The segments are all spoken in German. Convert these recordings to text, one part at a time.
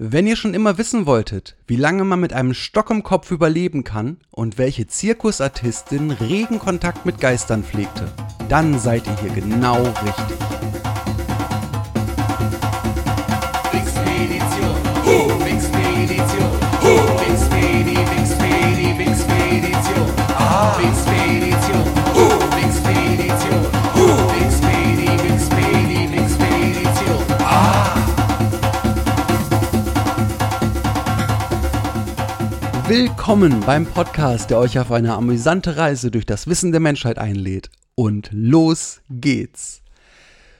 Wenn ihr schon immer wissen wolltet, wie lange man mit einem Stock im Kopf überleben kann und welche Zirkusartistin regen Kontakt mit Geistern pflegte, dann seid ihr hier genau richtig. Willkommen beim Podcast, der euch auf eine amüsante Reise durch das Wissen der Menschheit einlädt. Und los geht's!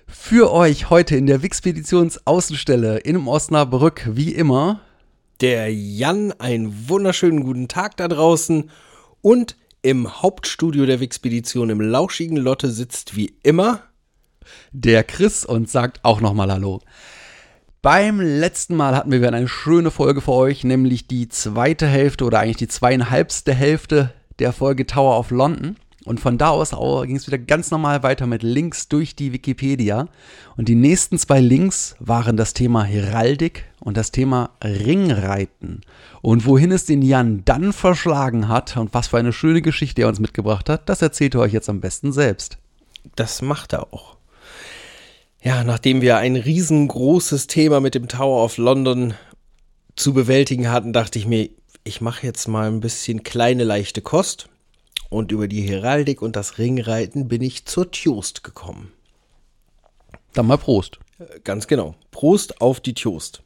Für euch heute in der Wixpeditionsaußenstelle in Osnabrück, wie immer, Der Jan, einen wunderschönen guten Tag da draußen und im Hauptstudio der Wixpedition im lauschigen Lotte sitzt wie immer der Chris und sagt auch nochmal Hallo. Beim letzten Mal hatten wir wieder eine schöne Folge für euch, nämlich die zweite Hälfte oder eigentlich die zweieinhalbste Hälfte der Folge Tower of London. Und von da aus ging es wieder ganz normal weiter mit Links durch die Wikipedia. Und die nächsten zwei Links waren das Thema Heraldik und das Thema Ringreiten. Und wohin es den Jan dann verschlagen hat und was für eine schöne Geschichte er uns mitgebracht hat, das erzählt er euch jetzt am besten selbst. Das macht er auch. Ja, nachdem wir ein riesengroßes Thema mit dem Tower of London zu bewältigen hatten, dachte ich mir, ich mache jetzt mal ein bisschen kleine, leichte Kost. Und über die Heraldik und das Ringreiten bin ich zur Tjost gekommen. Dann mal Prost. Äh, Ganz genau. Prost auf die Tjost.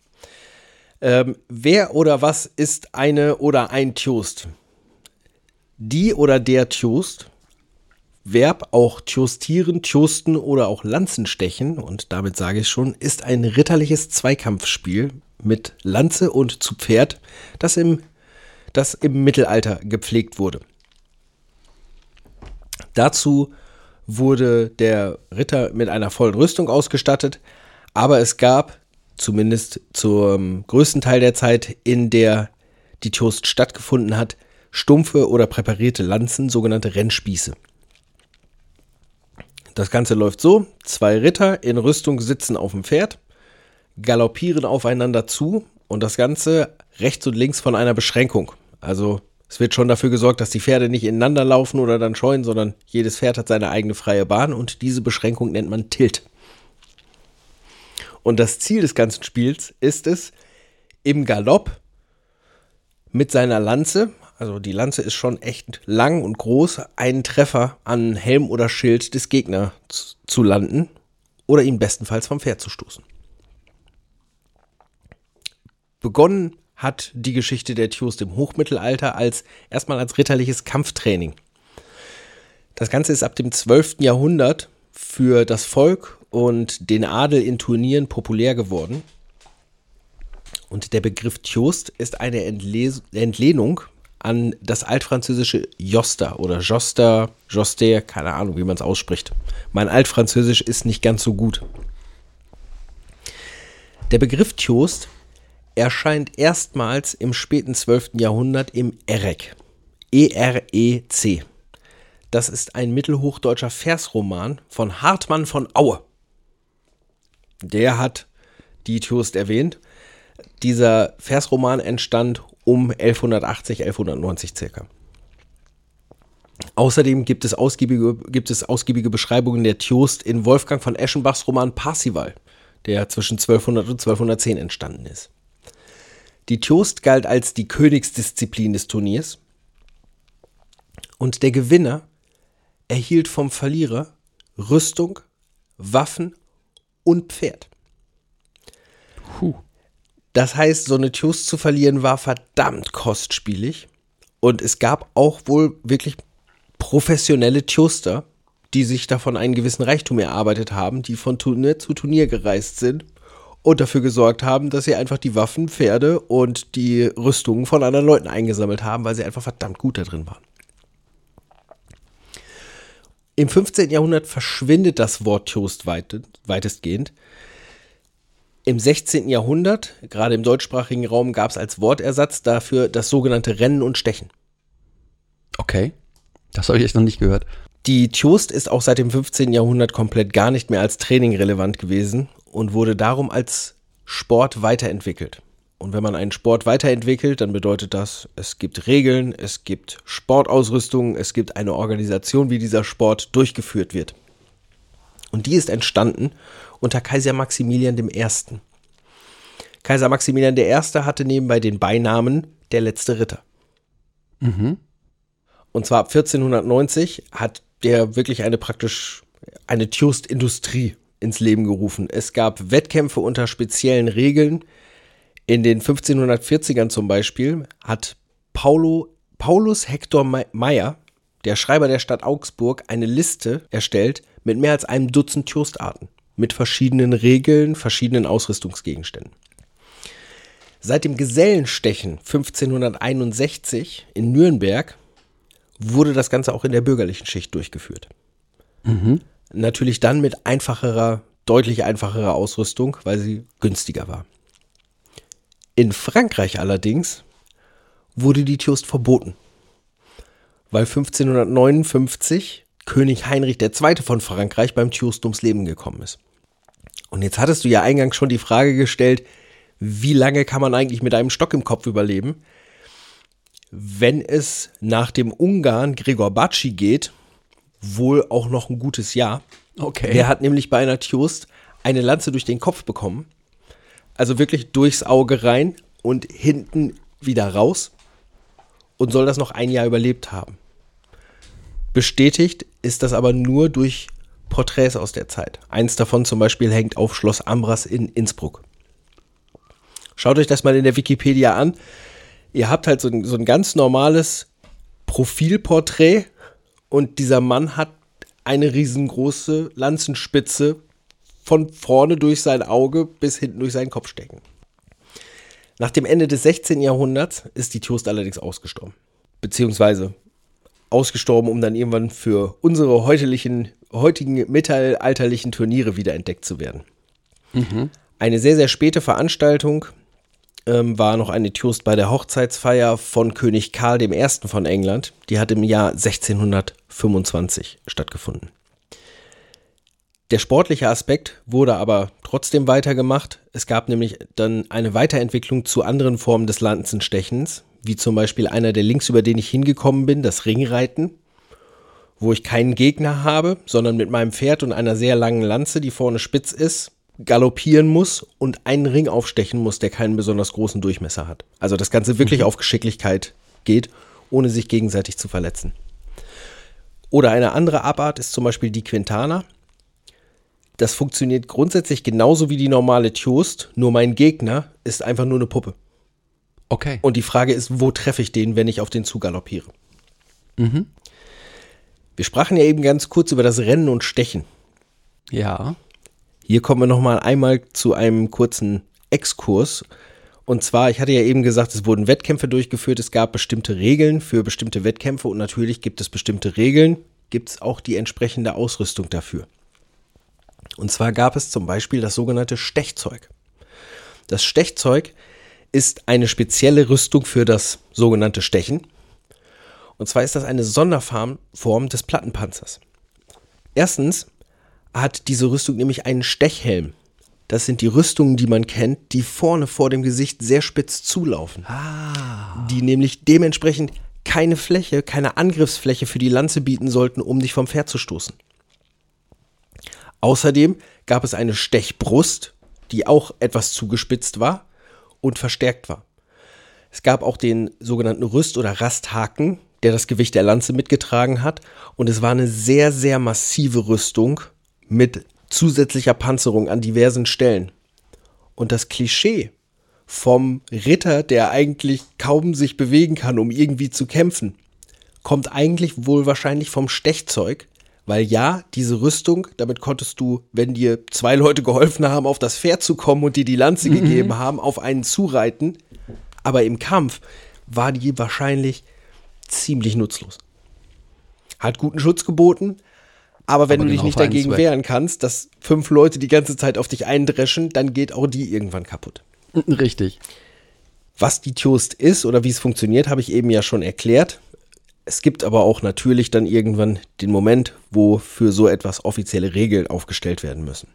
Ähm, wer oder was ist eine oder ein Tjost? Die oder der Tjost Verb auch tjostieren, tjosten oder auch Lanzenstechen, und damit sage ich schon, ist ein ritterliches Zweikampfspiel mit Lanze und zu Pferd, das im, das im Mittelalter gepflegt wurde. Dazu wurde der Ritter mit einer vollen Rüstung ausgestattet, aber es gab, zumindest zum größten Teil der Zeit, in der die Tjost stattgefunden hat, stumpfe oder präparierte Lanzen, sogenannte Rennspieße. Das Ganze läuft so: zwei Ritter in Rüstung sitzen auf dem Pferd, galoppieren aufeinander zu und das Ganze rechts und links von einer Beschränkung. Also es wird schon dafür gesorgt, dass die Pferde nicht ineinander laufen oder dann scheuen, sondern jedes Pferd hat seine eigene freie Bahn und diese Beschränkung nennt man Tilt. Und das Ziel des ganzen Spiels ist es, im Galopp mit seiner Lanze, also die Lanze ist schon echt lang und groß, einen Treffer an Helm oder Schild des Gegners zu landen oder ihn bestenfalls vom Pferd zu stoßen. Begonnen hat die Geschichte der Tjost im Hochmittelalter als erstmal als ritterliches Kampftraining. Das Ganze ist ab dem 12. Jahrhundert für das Volk und den Adel in Turnieren populär geworden. Und der Begriff Tjost ist eine Entles Entlehnung an das altfranzösische Joster oder Joster, Joster, keine Ahnung, wie man es ausspricht. Mein Altfranzösisch ist nicht ganz so gut. Der Begriff Tjost erscheint erstmals im späten 12. Jahrhundert im EREC. E-R-E-C. Das ist ein mittelhochdeutscher Versroman von Hartmann von Aue. Der hat die Tjost erwähnt. Dieser Versroman entstand um 1180, 1190 circa. Außerdem gibt es, ausgiebige, gibt es ausgiebige Beschreibungen der Tjost in Wolfgang von Eschenbachs Roman Parsival, der zwischen 1200 und 1210 entstanden ist. Die Tjost galt als die Königsdisziplin des Turniers und der Gewinner erhielt vom Verlierer Rüstung, Waffen und Pferd. Puh. Das heißt, so eine Tjost zu verlieren war verdammt kostspielig. Und es gab auch wohl wirklich professionelle Tjoster, die sich davon einen gewissen Reichtum erarbeitet haben, die von Turnier zu Turnier gereist sind und dafür gesorgt haben, dass sie einfach die Waffen, Pferde und die Rüstungen von anderen Leuten eingesammelt haben, weil sie einfach verdammt gut da drin waren. Im 15. Jahrhundert verschwindet das Wort Toast weit, weitestgehend. Im 16. Jahrhundert, gerade im deutschsprachigen Raum, gab es als Wortersatz dafür das sogenannte Rennen und Stechen. Okay. Das habe ich echt noch nicht gehört. Die Tjost ist auch seit dem 15. Jahrhundert komplett gar nicht mehr als Training relevant gewesen und wurde darum als Sport weiterentwickelt. Und wenn man einen Sport weiterentwickelt, dann bedeutet das, es gibt Regeln, es gibt Sportausrüstung, es gibt eine Organisation, wie dieser Sport durchgeführt wird. Und die ist entstanden unter Kaiser Maximilian I. Kaiser Maximilian I. hatte nebenbei den Beinamen der letzte Ritter. Und zwar ab 1490 hat der wirklich eine praktisch eine Tjust-Industrie ins Leben gerufen. Es gab Wettkämpfe unter speziellen Regeln. In den 1540ern zum Beispiel hat Paulo, Paulus Hector Me- Meyer, der Schreiber der Stadt Augsburg, eine Liste erstellt mit mehr als einem Dutzend Tjustarten. Mit verschiedenen Regeln, verschiedenen Ausrüstungsgegenständen. Seit dem Gesellenstechen 1561 in Nürnberg wurde das Ganze auch in der bürgerlichen Schicht durchgeführt. Natürlich dann mit einfacherer, deutlich einfacherer Ausrüstung, weil sie günstiger war. In Frankreich allerdings wurde die Tjust verboten, weil 1559 König Heinrich II. von Frankreich beim Tjust ums Leben gekommen ist. Und jetzt hattest du ja eingangs schon die Frage gestellt, wie lange kann man eigentlich mit einem Stock im Kopf überleben? Wenn es nach dem Ungarn Gregor Batschi geht, wohl auch noch ein gutes Jahr. Okay. Der hat nämlich bei einer Tjust eine Lanze durch den Kopf bekommen. Also wirklich durchs Auge rein und hinten wieder raus. Und soll das noch ein Jahr überlebt haben. Bestätigt ist das aber nur durch Porträts aus der Zeit. Eins davon zum Beispiel hängt auf Schloss Ambras in Innsbruck. Schaut euch das mal in der Wikipedia an. Ihr habt halt so ein, so ein ganz normales Profilporträt und dieser Mann hat eine riesengroße Lanzenspitze von vorne durch sein Auge bis hinten durch seinen Kopf stecken. Nach dem Ende des 16. Jahrhunderts ist die Tjust allerdings ausgestorben. Beziehungsweise ausgestorben, um dann irgendwann für unsere heutigen, heutigen mittelalterlichen Turniere wiederentdeckt zu werden. Eine sehr, sehr späte Veranstaltung ähm, war noch eine Tjust bei der Hochzeitsfeier von König Karl I. von England. Die hat im Jahr 1625 stattgefunden. Der sportliche Aspekt wurde aber trotzdem weitergemacht. Es gab nämlich dann eine Weiterentwicklung zu anderen Formen des Lanzenstechens, wie zum Beispiel einer der Links, über den ich hingekommen bin, das Ringreiten, wo ich keinen Gegner habe, sondern mit meinem Pferd und einer sehr langen Lanze, die vorne spitz ist, galoppieren muss und einen Ring aufstechen muss, der keinen besonders großen Durchmesser hat. Also das Ganze wirklich auf Geschicklichkeit geht, ohne sich gegenseitig zu verletzen. Oder eine andere Abart ist zum Beispiel die Quintana. Das funktioniert grundsätzlich genauso wie die normale Tjost, nur mein Gegner ist einfach nur eine Puppe. Okay. Und die Frage ist, wo treffe ich den, wenn ich auf den zugaloppiere? Wir sprachen ja eben ganz kurz über das Rennen und Stechen. ja. Hier kommen wir noch mal einmal zu einem kurzen Exkurs. Und zwar, ich hatte ja eben gesagt, es wurden Wettkämpfe durchgeführt, es gab bestimmte Regeln für bestimmte Wettkämpfe und natürlich gibt es bestimmte Regeln, gibt es auch die entsprechende Ausrüstung dafür. Und zwar gab es zum Beispiel das sogenannte Stechzeug. Das Stechzeug ist eine spezielle Rüstung für das sogenannte Stechen. Und zwar ist das eine Sonderform Form des Plattenpanzers. Erstens hat diese Rüstung nämlich einen Stechhelm. Das sind die Rüstungen, die man kennt, die vorne vor dem Gesicht sehr spitz zulaufen. Die nämlich dementsprechend keine Fläche, keine Angriffsfläche für die Lanze bieten sollten, um dich vom Pferd zu stoßen. Außerdem gab es eine Stechbrust, die auch etwas zugespitzt war und verstärkt war. Es gab auch den sogenannten Rüst- oder Rasthaken, der das Gewicht der Lanze mitgetragen hat. Und es war eine sehr, sehr massive Rüstung mit zusätzlicher Panzerung an diversen Stellen. Und das Klischee vom Ritter, der eigentlich kaum sich bewegen kann, um irgendwie zu kämpfen, kommt eigentlich wohl wahrscheinlich vom Stechzeug, weil ja, diese Rüstung, damit konntest du, wenn dir zwei Leute geholfen haben, auf das Pferd zu kommen und dir die Lanze gegeben haben, auf einen zureiten, aber im Kampf war die wahrscheinlich ziemlich nutzlos. Hat guten Schutz geboten, Aber wenn Aber du dich genau nicht dagegen Zweck. wehren kannst, dass fünf Leute die ganze Zeit auf dich eindreschen, dann geht auch die irgendwann kaputt. Richtig. Was die Toast ist oder wie es funktioniert, habe ich eben ja schon erklärt. Es gibt aber auch natürlich dann irgendwann den Moment, wo für so etwas offizielle Regeln aufgestellt werden müssen.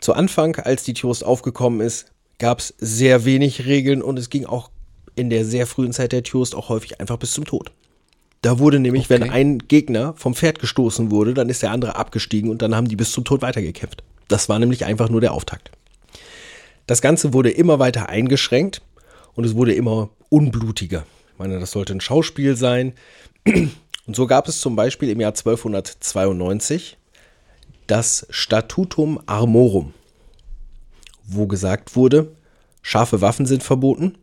Zu Anfang, als die Toast aufgekommen ist, gab es sehr wenig Regeln und es ging auch in der sehr frühen Zeit der Toast auch häufig einfach bis zum Tod. Da wurde nämlich, wenn Okay. ein Gegner vom Pferd gestoßen wurde, dann ist der andere abgestiegen und dann haben die bis zum Tod weitergekämpft. Das war nämlich einfach nur der Auftakt. Das Ganze wurde immer weiter eingeschränkt und es wurde immer unblutiger. Ich meine, das sollte ein Schauspiel sein. Und so gab es zum Beispiel im Jahr 1292 das Statutum Armorum, wo gesagt wurde, scharfe Waffen sind verboten,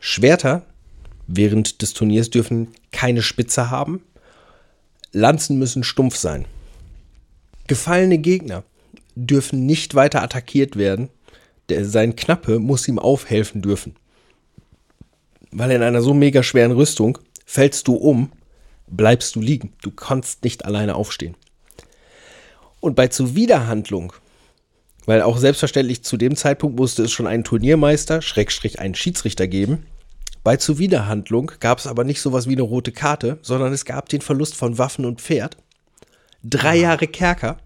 Schwerter während des Turniers dürfen keine Spitze haben, Lanzen müssen stumpf sein. Gefallene Gegner dürfen nicht weiter attackiert werden, der, sein Knappe muss ihm aufhelfen dürfen. Weil in einer so mega schweren Rüstung fällst du um, bleibst du liegen. Du kannst nicht alleine aufstehen. Und bei Zuwiderhandlung, weil auch selbstverständlich zu dem Zeitpunkt musste es schon einen Turniermeister, Schrägstrich einen Schiedsrichter geben. Bei Zuwiderhandlung gab es aber nicht sowas wie eine rote Karte, sondern es gab den Verlust von Waffen und Pferd, drei Jahre Kerker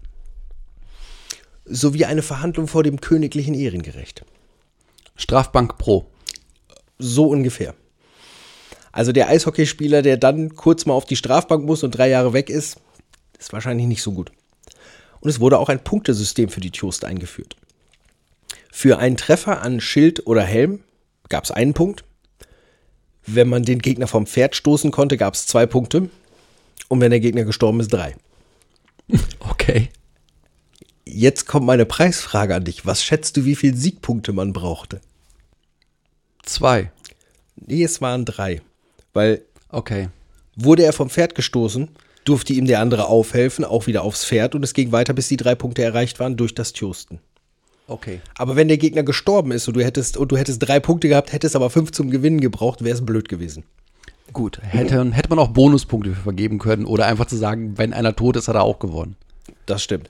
sowie eine Verhandlung vor dem königlichen Ehrengericht. Strafbank Pro. So ungefähr. Also der Eishockeyspieler, der dann kurz mal auf die Strafbank muss und drei Jahre weg ist, ist wahrscheinlich nicht so gut. Und es wurde auch ein Punktesystem für die Toast eingeführt. Für einen Treffer an Schild oder Helm gab es einen Punkt. Wenn man den Gegner vom Pferd stoßen konnte, gab es zwei Punkte. Und wenn der Gegner gestorben ist, drei. Okay. Jetzt kommt meine Preisfrage an dich. Was schätzt du, wie viel Siegpunkte man brauchte? Zwei. Nee, es waren drei. Weil Okay. Wurde er vom Pferd gestoßen, durfte ihm der andere aufhelfen, auch wieder aufs Pferd und es ging weiter, bis die drei Punkte erreicht waren durch das Tjosten. Okay. Aber wenn der Gegner gestorben ist und du hättest, und du hättest drei Punkte gehabt, hättest aber fünf zum Gewinnen gebraucht, wäre es blöd gewesen. Gut. Hätte, hätte man auch Bonuspunkte vergeben können oder einfach zu sagen, wenn einer tot ist, hat er auch gewonnen. Das stimmt.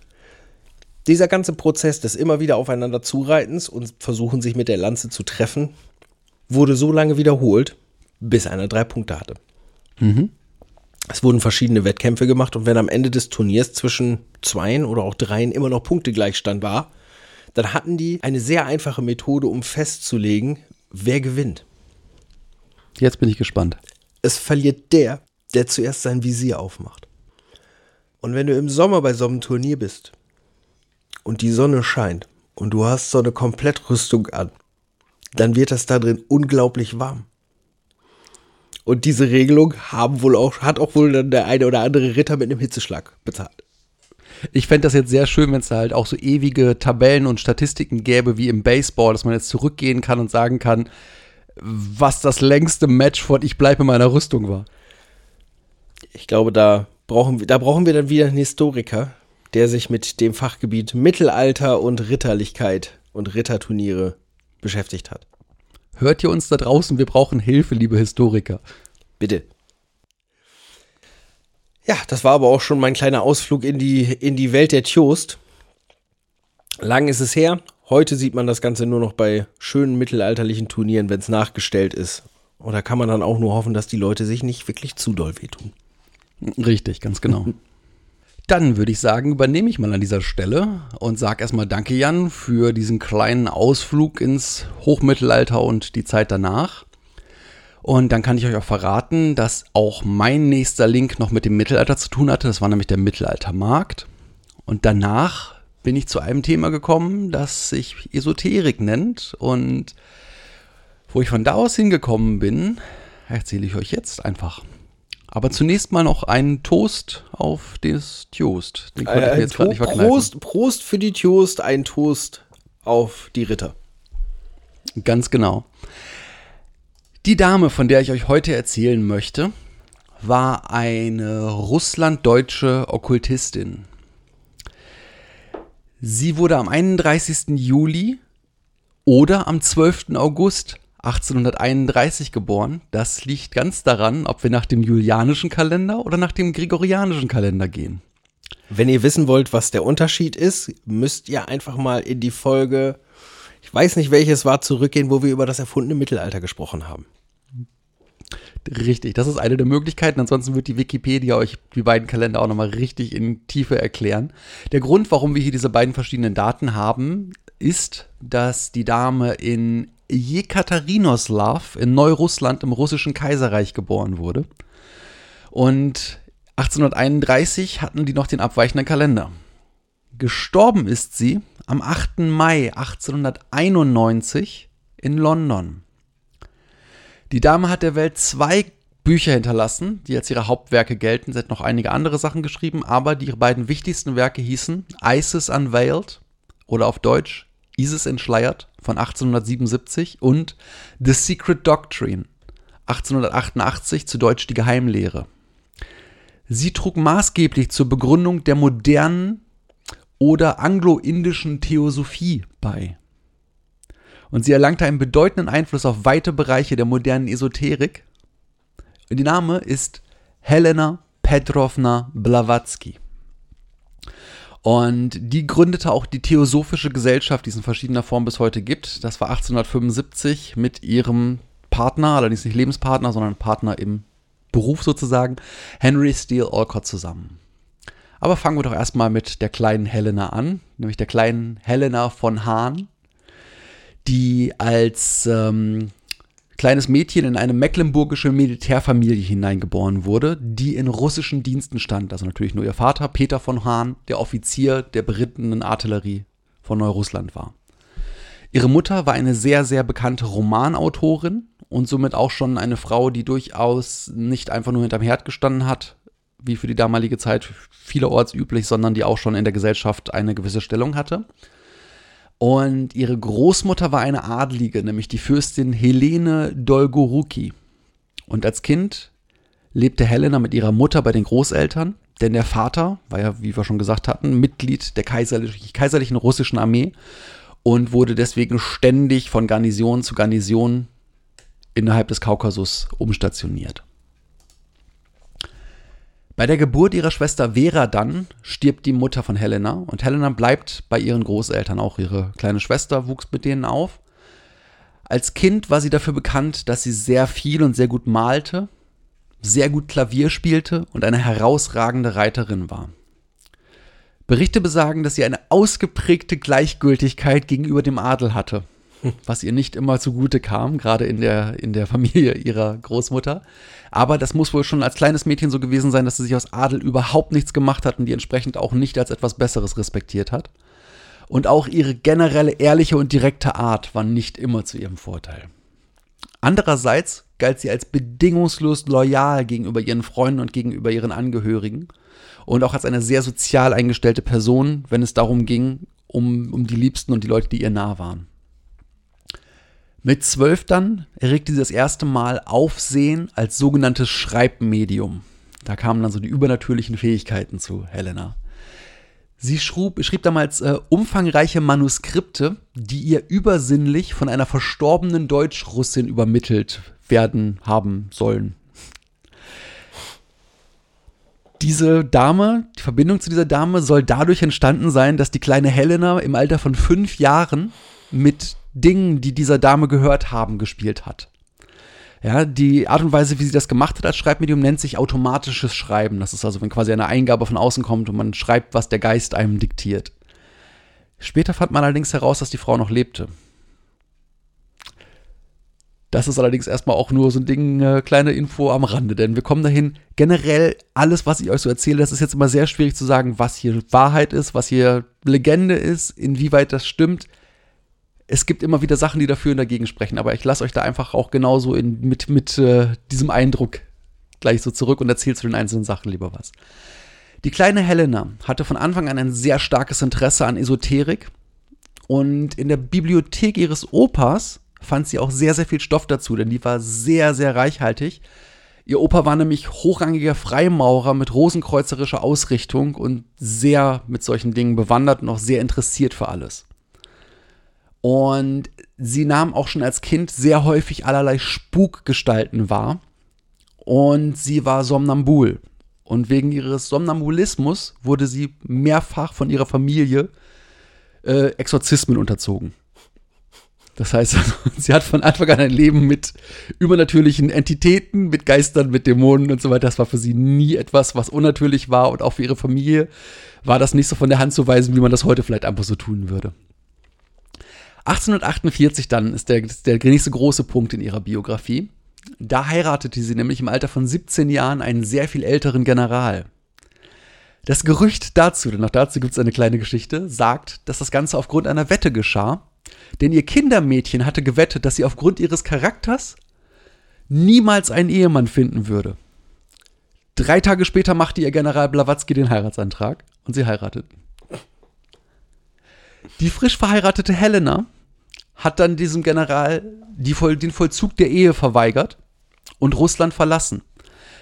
Dieser ganze Prozess des immer wieder aufeinander Zureitens und versuchen, sich mit der Lanze zu treffen, wurde so lange wiederholt, bis einer drei Punkte hatte. Es wurden verschiedene Wettkämpfe gemacht und wenn am Ende des Turniers zwischen zweien oder auch dreien immer noch Punktegleichstand war, dann hatten die eine sehr einfache Methode, um festzulegen, wer gewinnt. Jetzt bin ich gespannt. Es verliert der, der zuerst sein Visier aufmacht. Und wenn du im Sommer bei so einem Turnier bist und die Sonne scheint und du hast so eine Komplettrüstung an, dann wird das da drin unglaublich warm. Und diese Regelung haben wohl auch, hat auch wohl dann der eine oder andere Ritter mit einem Hitzeschlag bezahlt. Ich fände das jetzt sehr schön, wenn es da halt auch so ewige Tabellen und Statistiken gäbe wie im Baseball, dass man jetzt zurückgehen kann und sagen kann, was das längste Match von Ich bleibe in meiner Rüstung war. Ich glaube, da brauchen wir, da brauchen wir dann wieder einen Historiker, der sich mit dem Fachgebiet Mittelalter und Ritterlichkeit und Ritterturniere beschäftigt hat. Hört ihr uns da draußen? Wir brauchen Hilfe, liebe Historiker. Bitte. Ja, das war aber auch schon mein kleiner Ausflug in die, in die Welt der Tjost. Lang ist es her. Heute sieht man das Ganze nur noch bei schönen mittelalterlichen Turnieren, wenn es nachgestellt ist. Und da kann man dann auch nur hoffen, dass die Leute sich nicht wirklich zu doll wehtun. Richtig, ganz genau. Dann würde ich sagen, übernehme ich mal an dieser Stelle und sage erstmal Danke, Jan, für diesen kleinen Ausflug ins Hochmittelalter und die Zeit danach. Und dann kann ich euch auch verraten, dass auch mein nächster Link noch mit dem Mittelalter zu tun hatte. Das war nämlich der Mittelaltermarkt. Und danach bin ich zu einem Thema gekommen, das sich Esoterik nennt. Und wo ich von da aus hingekommen bin, erzähle ich euch jetzt einfach. Aber zunächst mal noch einen Toast auf das Toast. Den konnte ich mir Ein jetzt gerade nicht verkneifen. Prost, Prost für die Tjost, ein Toast auf die Ritter. Ganz genau. Die Dame, von der ich euch heute erzählen möchte, war eine russlanddeutsche Okkultistin. Sie wurde am 31. Juli oder am 12. August 1831 geboren. Das liegt ganz daran, ob wir nach dem julianischen Kalender oder nach dem gregorianischen Kalender gehen. Wenn ihr wissen wollt, was der Unterschied ist, müsst ihr einfach mal in die Folge, ich weiß nicht welches war, zurückgehen, wo wir über das erfundene Mittelalter gesprochen haben. Richtig, das ist eine der Möglichkeiten. Ansonsten wird die Wikipedia euch die beiden Kalender auch nochmal richtig in Tiefe erklären. Der Grund, warum wir hier diese beiden verschiedenen Daten haben, ist, dass die Dame in Jekaterinoslav in Neurussland im russischen Kaiserreich geboren wurde. Und 1831 hatten die noch den abweichenden Kalender. Gestorben ist sie am 8. Mai 1891 in London. Die Dame hat der Welt zwei Bücher hinterlassen, die als ihre Hauptwerke gelten. Sie hat noch einige andere Sachen geschrieben, aber die beiden wichtigsten Werke hießen Isis Unveiled oder auf Deutsch Isis entschleiert von 1877 und The Secret Doctrine 1888 zu Deutsch die Geheimlehre. Sie trug maßgeblich zur Begründung der modernen oder anglo-indischen Theosophie bei. Und sie erlangte einen bedeutenden Einfluss auf weite Bereiche der modernen Esoterik. Und ihr Name ist Helena Petrovna Blavatsky. Und die gründete auch die Theosophische Gesellschaft, die es in verschiedener Form bis heute gibt. Das war 1875 mit ihrem Partner, allerdings nicht Lebenspartner, sondern Partner im Beruf sozusagen, Henry Steele Olcott zusammen. Aber fangen wir doch erstmal mit der kleinen Helena an, nämlich der kleinen Helena von Hahn, die als ähm, kleines Mädchen in eine mecklenburgische Militärfamilie hineingeboren wurde, die in russischen Diensten stand. Also natürlich nur ihr Vater, Peter von Hahn, der Offizier der berittenen Artillerie von Neurussland war. Ihre Mutter war eine sehr, sehr bekannte Romanautorin und somit auch schon eine Frau, die durchaus nicht einfach nur hinterm Herd gestanden hat, wie für die damalige Zeit vielerorts üblich, sondern die auch schon in der Gesellschaft eine gewisse Stellung hatte. Und ihre Großmutter war eine Adlige, nämlich die Fürstin Helene Dolgoruki. Und als Kind lebte Helena mit ihrer Mutter bei den Großeltern, denn der Vater war ja, wie wir schon gesagt hatten, Mitglied der kaiserlich, kaiserlichen russischen Armee und wurde deswegen ständig von Garnison zu Garnison innerhalb des Kaukasus umstationiert. Bei der Geburt ihrer Schwester Vera dann stirbt die Mutter von Helena und Helena bleibt bei ihren Großeltern. Auch ihre kleine Schwester wuchs mit denen auf. Als Kind war sie dafür bekannt, dass sie sehr viel und sehr gut malte, sehr gut Klavier spielte und eine herausragende Reiterin war. Berichte besagen, dass sie eine ausgeprägte Gleichgültigkeit gegenüber dem Adel hatte was ihr nicht immer zugute kam, gerade in der, in der Familie ihrer Großmutter. Aber das muss wohl schon als kleines Mädchen so gewesen sein, dass sie sich aus Adel überhaupt nichts gemacht hat und die entsprechend auch nicht als etwas Besseres respektiert hat. Und auch ihre generelle ehrliche und direkte Art war nicht immer zu ihrem Vorteil. Andererseits galt sie als bedingungslos loyal gegenüber ihren Freunden und gegenüber ihren Angehörigen und auch als eine sehr sozial eingestellte Person, wenn es darum ging, um, um die Liebsten und die Leute, die ihr nah waren. Mit zwölf dann erregte sie das erste Mal Aufsehen als sogenanntes Schreibmedium. Da kamen dann so die übernatürlichen Fähigkeiten zu Helena. Sie schrieb, schrieb damals äh, umfangreiche Manuskripte, die ihr übersinnlich von einer verstorbenen Deutsch-Russin übermittelt werden haben sollen. Diese Dame, die Verbindung zu dieser Dame soll dadurch entstanden sein, dass die kleine Helena im Alter von fünf Jahren mit Dingen, die dieser Dame gehört haben, gespielt hat. Ja, die Art und Weise, wie sie das gemacht hat als Schreibmedium, nennt sich automatisches Schreiben. Das ist also, wenn quasi eine Eingabe von außen kommt und man schreibt, was der Geist einem diktiert. Später fand man allerdings heraus, dass die Frau noch lebte. Das ist allerdings erstmal auch nur so ein Ding, äh, kleine Info am Rande, denn wir kommen dahin. Generell, alles, was ich euch so erzähle, das ist jetzt immer sehr schwierig zu sagen, was hier Wahrheit ist, was hier Legende ist, inwieweit das stimmt es gibt immer wieder Sachen, die dafür und dagegen sprechen, aber ich lasse euch da einfach auch genauso in, mit, mit äh, diesem Eindruck gleich so zurück und erzähle zu den einzelnen Sachen lieber was. Die kleine Helena hatte von Anfang an ein sehr starkes Interesse an Esoterik und in der Bibliothek ihres Opas fand sie auch sehr, sehr viel Stoff dazu, denn die war sehr, sehr reichhaltig. Ihr Opa war nämlich hochrangiger Freimaurer mit rosenkreuzerischer Ausrichtung und sehr mit solchen Dingen bewandert und auch sehr interessiert für alles. Und sie nahm auch schon als Kind sehr häufig allerlei Spukgestalten wahr. Und sie war somnambul. Und wegen ihres Somnambulismus wurde sie mehrfach von ihrer Familie äh, Exorzismen unterzogen. Das heißt, sie hat von Anfang an ein Leben mit übernatürlichen Entitäten, mit Geistern, mit Dämonen und so weiter. Das war für sie nie etwas, was unnatürlich war. Und auch für ihre Familie war das nicht so von der Hand zu weisen, wie man das heute vielleicht einfach so tun würde. 1848 dann ist der, der nächste große Punkt in ihrer Biografie. Da heiratete sie nämlich im Alter von 17 Jahren einen sehr viel älteren General. Das Gerücht dazu, denn auch dazu gibt es eine kleine Geschichte, sagt, dass das Ganze aufgrund einer Wette geschah, denn ihr Kindermädchen hatte gewettet, dass sie aufgrund ihres Charakters niemals einen Ehemann finden würde. Drei Tage später machte ihr General Blavatsky den Heiratsantrag und sie heirateten. Die frisch verheiratete Helena hat dann diesem General die den Vollzug der Ehe verweigert und Russland verlassen.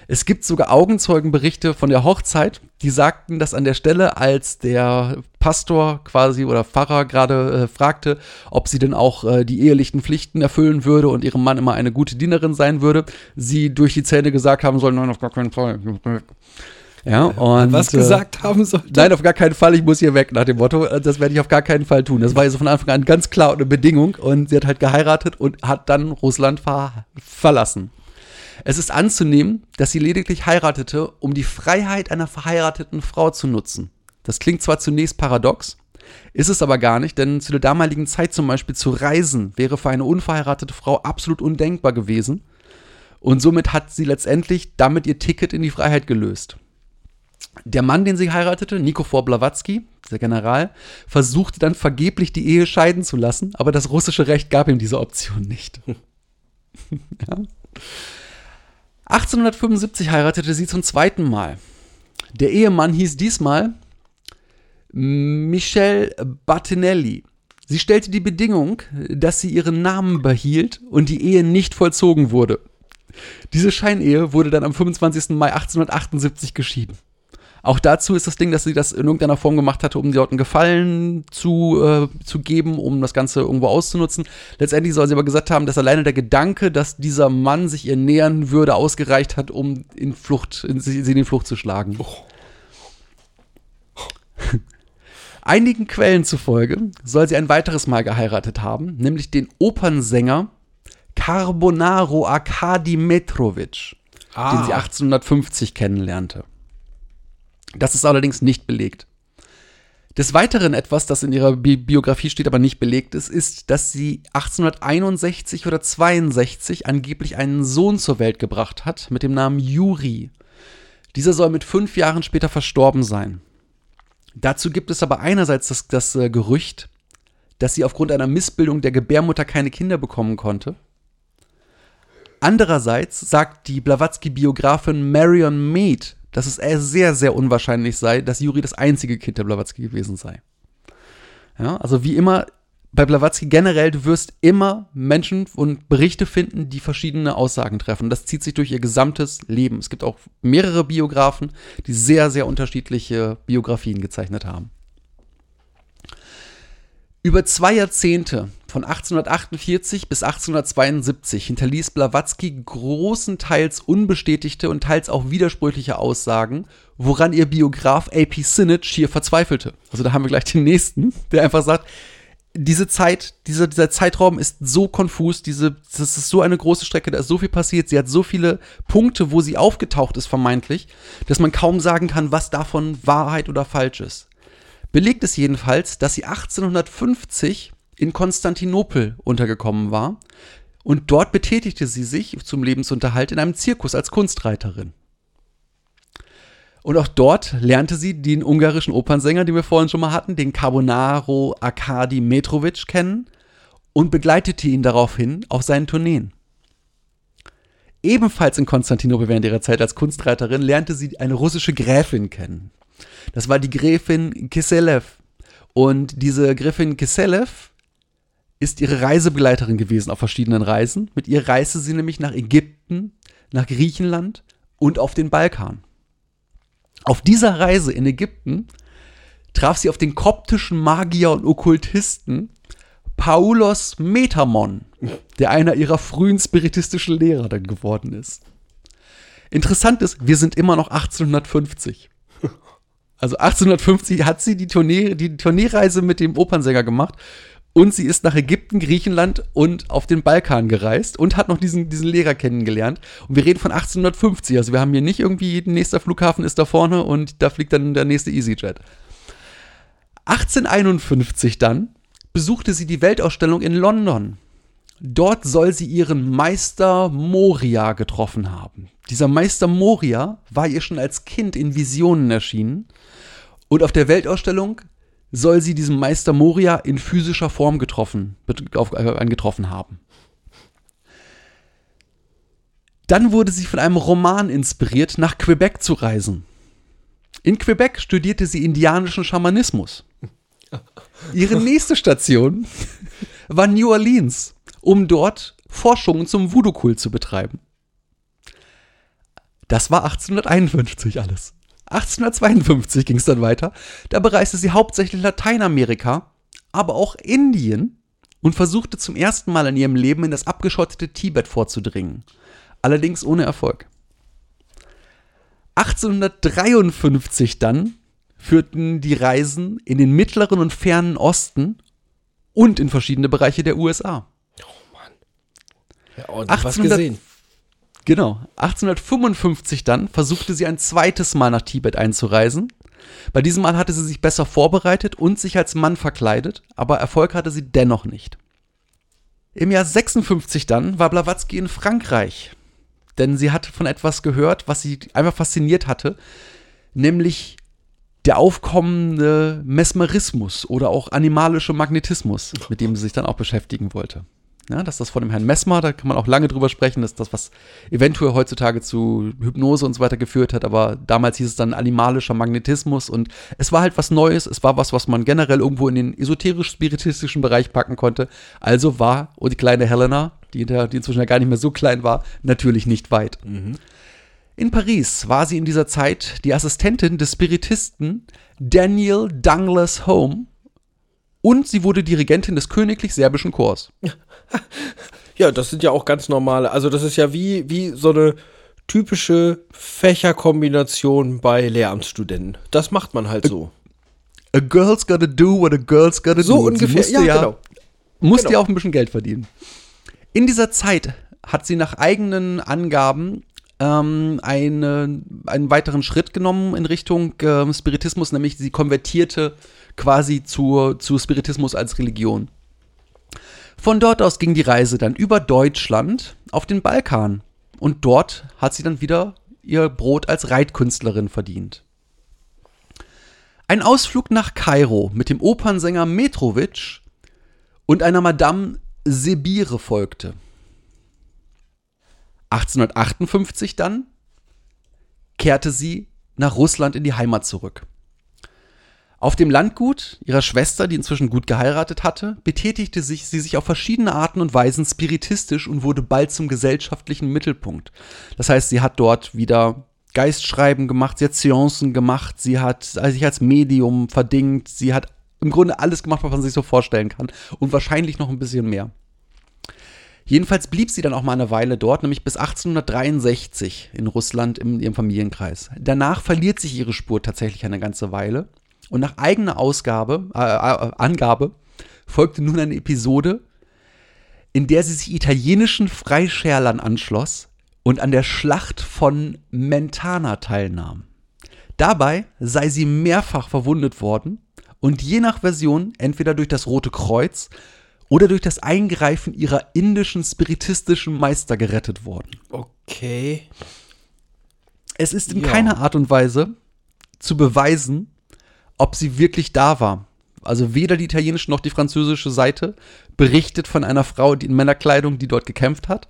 Es gibt sogar Augenzeugenberichte von der Hochzeit, die sagten, dass an der Stelle, als der Pastor quasi oder Pfarrer gerade äh, fragte, ob sie denn auch äh, die ehelichen Pflichten erfüllen würde und ihrem Mann immer eine gute Dienerin sein würde, sie durch die Zähne gesagt haben sollen, nein, auf gar keinen Fall. Ja, und, Was äh, gesagt haben sollte. Nein, auf gar keinen Fall, ich muss hier weg, nach dem Motto, äh, das werde ich auf gar keinen Fall tun. Das war also von Anfang an ganz klar eine Bedingung und sie hat halt geheiratet und hat dann Russland ver verlassen. Es ist anzunehmen, dass sie lediglich heiratete, um die Freiheit einer verheirateten Frau zu nutzen. Das klingt zwar zunächst paradox, ist es aber gar nicht, denn zu der damaligen Zeit zum Beispiel zu reisen wäre für eine unverheiratete Frau absolut undenkbar gewesen. Und somit hat sie letztendlich damit ihr Ticket in die Freiheit gelöst. Der Mann, den sie heiratete, Nikofor Blavatsky, der General, versuchte dann vergeblich die Ehe scheiden zu lassen, aber das russische Recht gab ihm diese Option nicht. ja. 1875 heiratete sie zum zweiten Mal. Der Ehemann hieß diesmal Michel Battinelli. Sie stellte die Bedingung, dass sie ihren Namen behielt und die Ehe nicht vollzogen wurde. Diese Scheinehe wurde dann am 25. Mai 1878 geschieden. Auch dazu ist das Ding, dass sie das in irgendeiner Form gemacht hatte, um dort einen Gefallen zu, äh, zu geben, um das Ganze irgendwo auszunutzen. Letztendlich soll sie aber gesagt haben, dass alleine der Gedanke, dass dieser Mann sich ihr nähern würde, ausgereicht hat, um in Flucht, in, sie in die Flucht zu schlagen. Einigen Quellen zufolge soll sie ein weiteres Mal geheiratet haben, nämlich den Opernsänger Carbonaro Arkadi Metrovic, den sie 1850 kennenlernte. Das ist allerdings nicht belegt. Des Weiteren etwas, das in ihrer Bi Biografie steht, aber nicht belegt ist, ist, dass sie 1861 oder 62 angeblich einen Sohn zur Welt gebracht hat mit dem Namen Juri. Dieser soll mit fünf Jahren später verstorben sein. Dazu gibt es aber einerseits das, das äh, Gerücht, dass sie aufgrund einer Missbildung der Gebärmutter keine Kinder bekommen konnte. Andererseits sagt die Blavatsky-Biografin Marion Mead, dass es sehr, sehr unwahrscheinlich sei, dass Juri das einzige Kind der Blavatsky gewesen sei. Ja, also wie immer bei Blavatsky generell, du wirst immer Menschen und Berichte finden, die verschiedene Aussagen treffen. Das zieht sich durch ihr gesamtes Leben. Es gibt auch mehrere Biografen, die sehr, sehr unterschiedliche Biografien gezeichnet haben. Über zwei Jahrzehnte, von 1848 bis 1872, hinterließ Blavatsky großenteils unbestätigte und teils auch widersprüchliche Aussagen, woran ihr Biograf A.P. Sinich hier verzweifelte. Also da haben wir gleich den nächsten, der einfach sagt, diese Zeit, dieser, dieser Zeitraum ist so konfus, diese, das ist so eine große Strecke, da ist so viel passiert, sie hat so viele Punkte, wo sie aufgetaucht ist, vermeintlich, dass man kaum sagen kann, was davon Wahrheit oder falsch ist. Belegt ist jedenfalls, dass sie 1850 in Konstantinopel untergekommen war und dort betätigte sie sich zum Lebensunterhalt in einem Zirkus als Kunstreiterin. Und auch dort lernte sie den ungarischen Opernsänger, den wir vorhin schon mal hatten, den Carbonaro Arkadi Metrovic kennen und begleitete ihn daraufhin auf seinen Tourneen. Ebenfalls in Konstantinopel während ihrer Zeit als Kunstreiterin lernte sie eine russische Gräfin kennen. Das war die Gräfin Kiselev. Und diese Gräfin Kiselev ist ihre Reisebegleiterin gewesen auf verschiedenen Reisen. Mit ihr reiste sie nämlich nach Ägypten, nach Griechenland und auf den Balkan. Auf dieser Reise in Ägypten traf sie auf den koptischen Magier und Okkultisten Paulos Metamon, der einer ihrer frühen spiritistischen Lehrer dann geworden ist. Interessant ist, wir sind immer noch 1850. Also 1850 hat sie die, Tournee, die Tourneereise mit dem Opernsänger gemacht und sie ist nach Ägypten, Griechenland und auf den Balkan gereist und hat noch diesen, diesen Lehrer kennengelernt. Und wir reden von 1850. Also wir haben hier nicht irgendwie, nächster Flughafen ist da vorne und da fliegt dann der nächste EasyJet. 1851 dann besuchte sie die Weltausstellung in London. Dort soll sie ihren Meister Moria getroffen haben. Dieser Meister Moria war ihr schon als Kind in Visionen erschienen und auf der Weltausstellung soll sie diesen Meister Moria in physischer Form getroffen, auf, äh, angetroffen haben. Dann wurde sie von einem Roman inspiriert, nach Quebec zu reisen. In Quebec studierte sie indianischen Schamanismus. Ihre nächste Station war New Orleans, um dort Forschungen zum Voodoo-Kult zu betreiben. Das war 1851 alles. 1852 ging es dann weiter. Da bereiste sie hauptsächlich Lateinamerika, aber auch Indien und versuchte zum ersten Mal in ihrem Leben in das abgeschottete Tibet vorzudringen. Allerdings ohne Erfolg. 1853 dann führten die Reisen in den mittleren und fernen Osten und in verschiedene Bereiche der USA. Ja, und was 1800 gesehen. Genau. 1855 dann versuchte sie ein zweites Mal nach Tibet einzureisen. Bei diesem Mal hatte sie sich besser vorbereitet und sich als Mann verkleidet, aber Erfolg hatte sie dennoch nicht. Im Jahr 56 dann war Blavatsky in Frankreich, denn sie hatte von etwas gehört, was sie einfach fasziniert hatte, nämlich der aufkommende Mesmerismus oder auch animalische Magnetismus, mit dem sie sich dann auch beschäftigen wollte. Ja, dass das von dem Herrn Messmer, da kann man auch lange drüber sprechen, dass das, was eventuell heutzutage zu Hypnose und so weiter geführt hat, aber damals hieß es dann animalischer Magnetismus und es war halt was Neues, es war was, was man generell irgendwo in den esoterisch-spiritistischen Bereich packen konnte. Also war, und die kleine Helena, die, die inzwischen ja gar nicht mehr so klein war, natürlich nicht weit. In Paris war sie in dieser Zeit die Assistentin des Spiritisten Daniel Douglas Home und sie wurde Dirigentin des Königlich Serbischen Chors. Ja, das sind ja auch ganz normale. Also, das ist ja wie, wie so eine typische Fächerkombination bei Lehramtsstudenten. Das macht man halt so. A girl's gotta do what a girl's gotta So do. Sie ungefähr, musste ja, ja, genau. musste Genau. ja auch ein bisschen Geld verdienen. In dieser Zeit hat sie nach eigenen Angaben ähm, eine, einen weiteren Schritt genommen in Richtung ähm, Spiritismus, nämlich sie konvertierte quasi zur, zu Spiritismus als Religion. Von dort aus ging die Reise dann über Deutschland auf den Balkan. Und dort hat sie dann wieder ihr Brot als Reitkünstlerin verdient. Ein Ausflug nach Kairo mit dem Opernsänger Metrovic und einer Madame Sebire folgte. 1858 dann kehrte sie nach Russland in die Heimat zurück. Auf dem Landgut ihrer Schwester, die inzwischen gut geheiratet hatte, betätigte sich, sie sich auf verschiedene Arten und Weisen spiritistisch und wurde bald zum gesellschaftlichen Mittelpunkt. Das heißt, sie hat dort wieder Geistschreiben gemacht, sie hat Seancen gemacht, sie hat sich als Medium verdingt, sie hat im Grunde alles gemacht, was man sich so vorstellen kann und wahrscheinlich noch ein bisschen mehr. Jedenfalls blieb sie dann auch mal eine Weile dort, nämlich bis 1863 in Russland in ihrem Familienkreis. Danach verliert sich ihre Spur tatsächlich eine ganze Weile. Und nach eigener Ausgabe, äh, äh, Angabe folgte nun eine Episode, in der sie sich italienischen Freischärlern anschloss und an der Schlacht von Mentana teilnahm. Dabei sei sie mehrfach verwundet worden und je nach Version entweder durch das Rote Kreuz oder durch das Eingreifen ihrer indischen spiritistischen Meister gerettet worden. Okay. Es ist in Ja. keiner Art und Weise zu beweisen, ob sie wirklich da war. Also weder die italienische noch die französische Seite berichtet von einer Frau die in Männerkleidung, die dort gekämpft hat.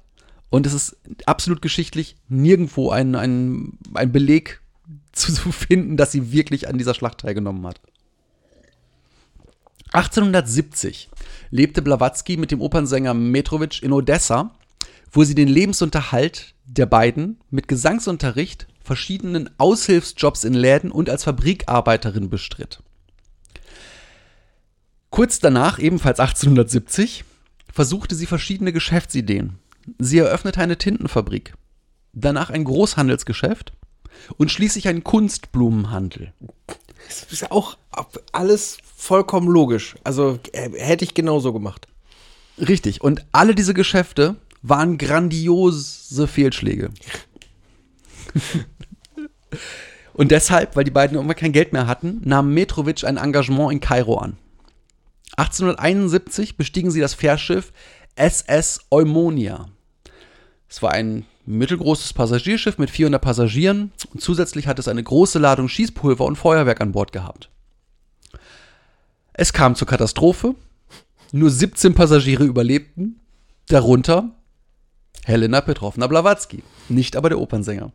Und es ist absolut geschichtlich nirgendwo ein, ein, ein Beleg zu, zu finden, dass sie wirklich an dieser Schlacht teilgenommen hat. 1870 lebte Blavatsky mit dem Opernsänger Metrovic in Odessa, wo sie den Lebensunterhalt der beiden mit Gesangsunterricht, verschiedenen Aushilfsjobs in Läden und als Fabrikarbeiterin bestritt. Kurz danach, ebenfalls 1870, versuchte sie verschiedene Geschäftsideen. Sie eröffnete eine Tintenfabrik. danach ein Großhandelsgeschäft und schließlich einen Kunstblumenhandel. Das ist ja auch alles vollkommen logisch. Also äh, hätte ich genauso gemacht. Richtig. Und alle diese Geschäfte waren grandiose Fehlschläge. Und deshalb, weil die beiden irgendwann kein Geld mehr hatten, nahm Metrovic ein Engagement in Kairo an. 1871 bestiegen sie das Fährschiff SS Eumonia. Es war ein mittelgroßes Passagierschiff mit 400 Passagieren und zusätzlich hat es eine große Ladung Schießpulver und Feuerwerk an Bord gehabt. Es kam zur Katastrophe. Nur 17 Passagiere überlebten, darunter Helena Petrovna Blavatsky, nicht aber der Opernsänger.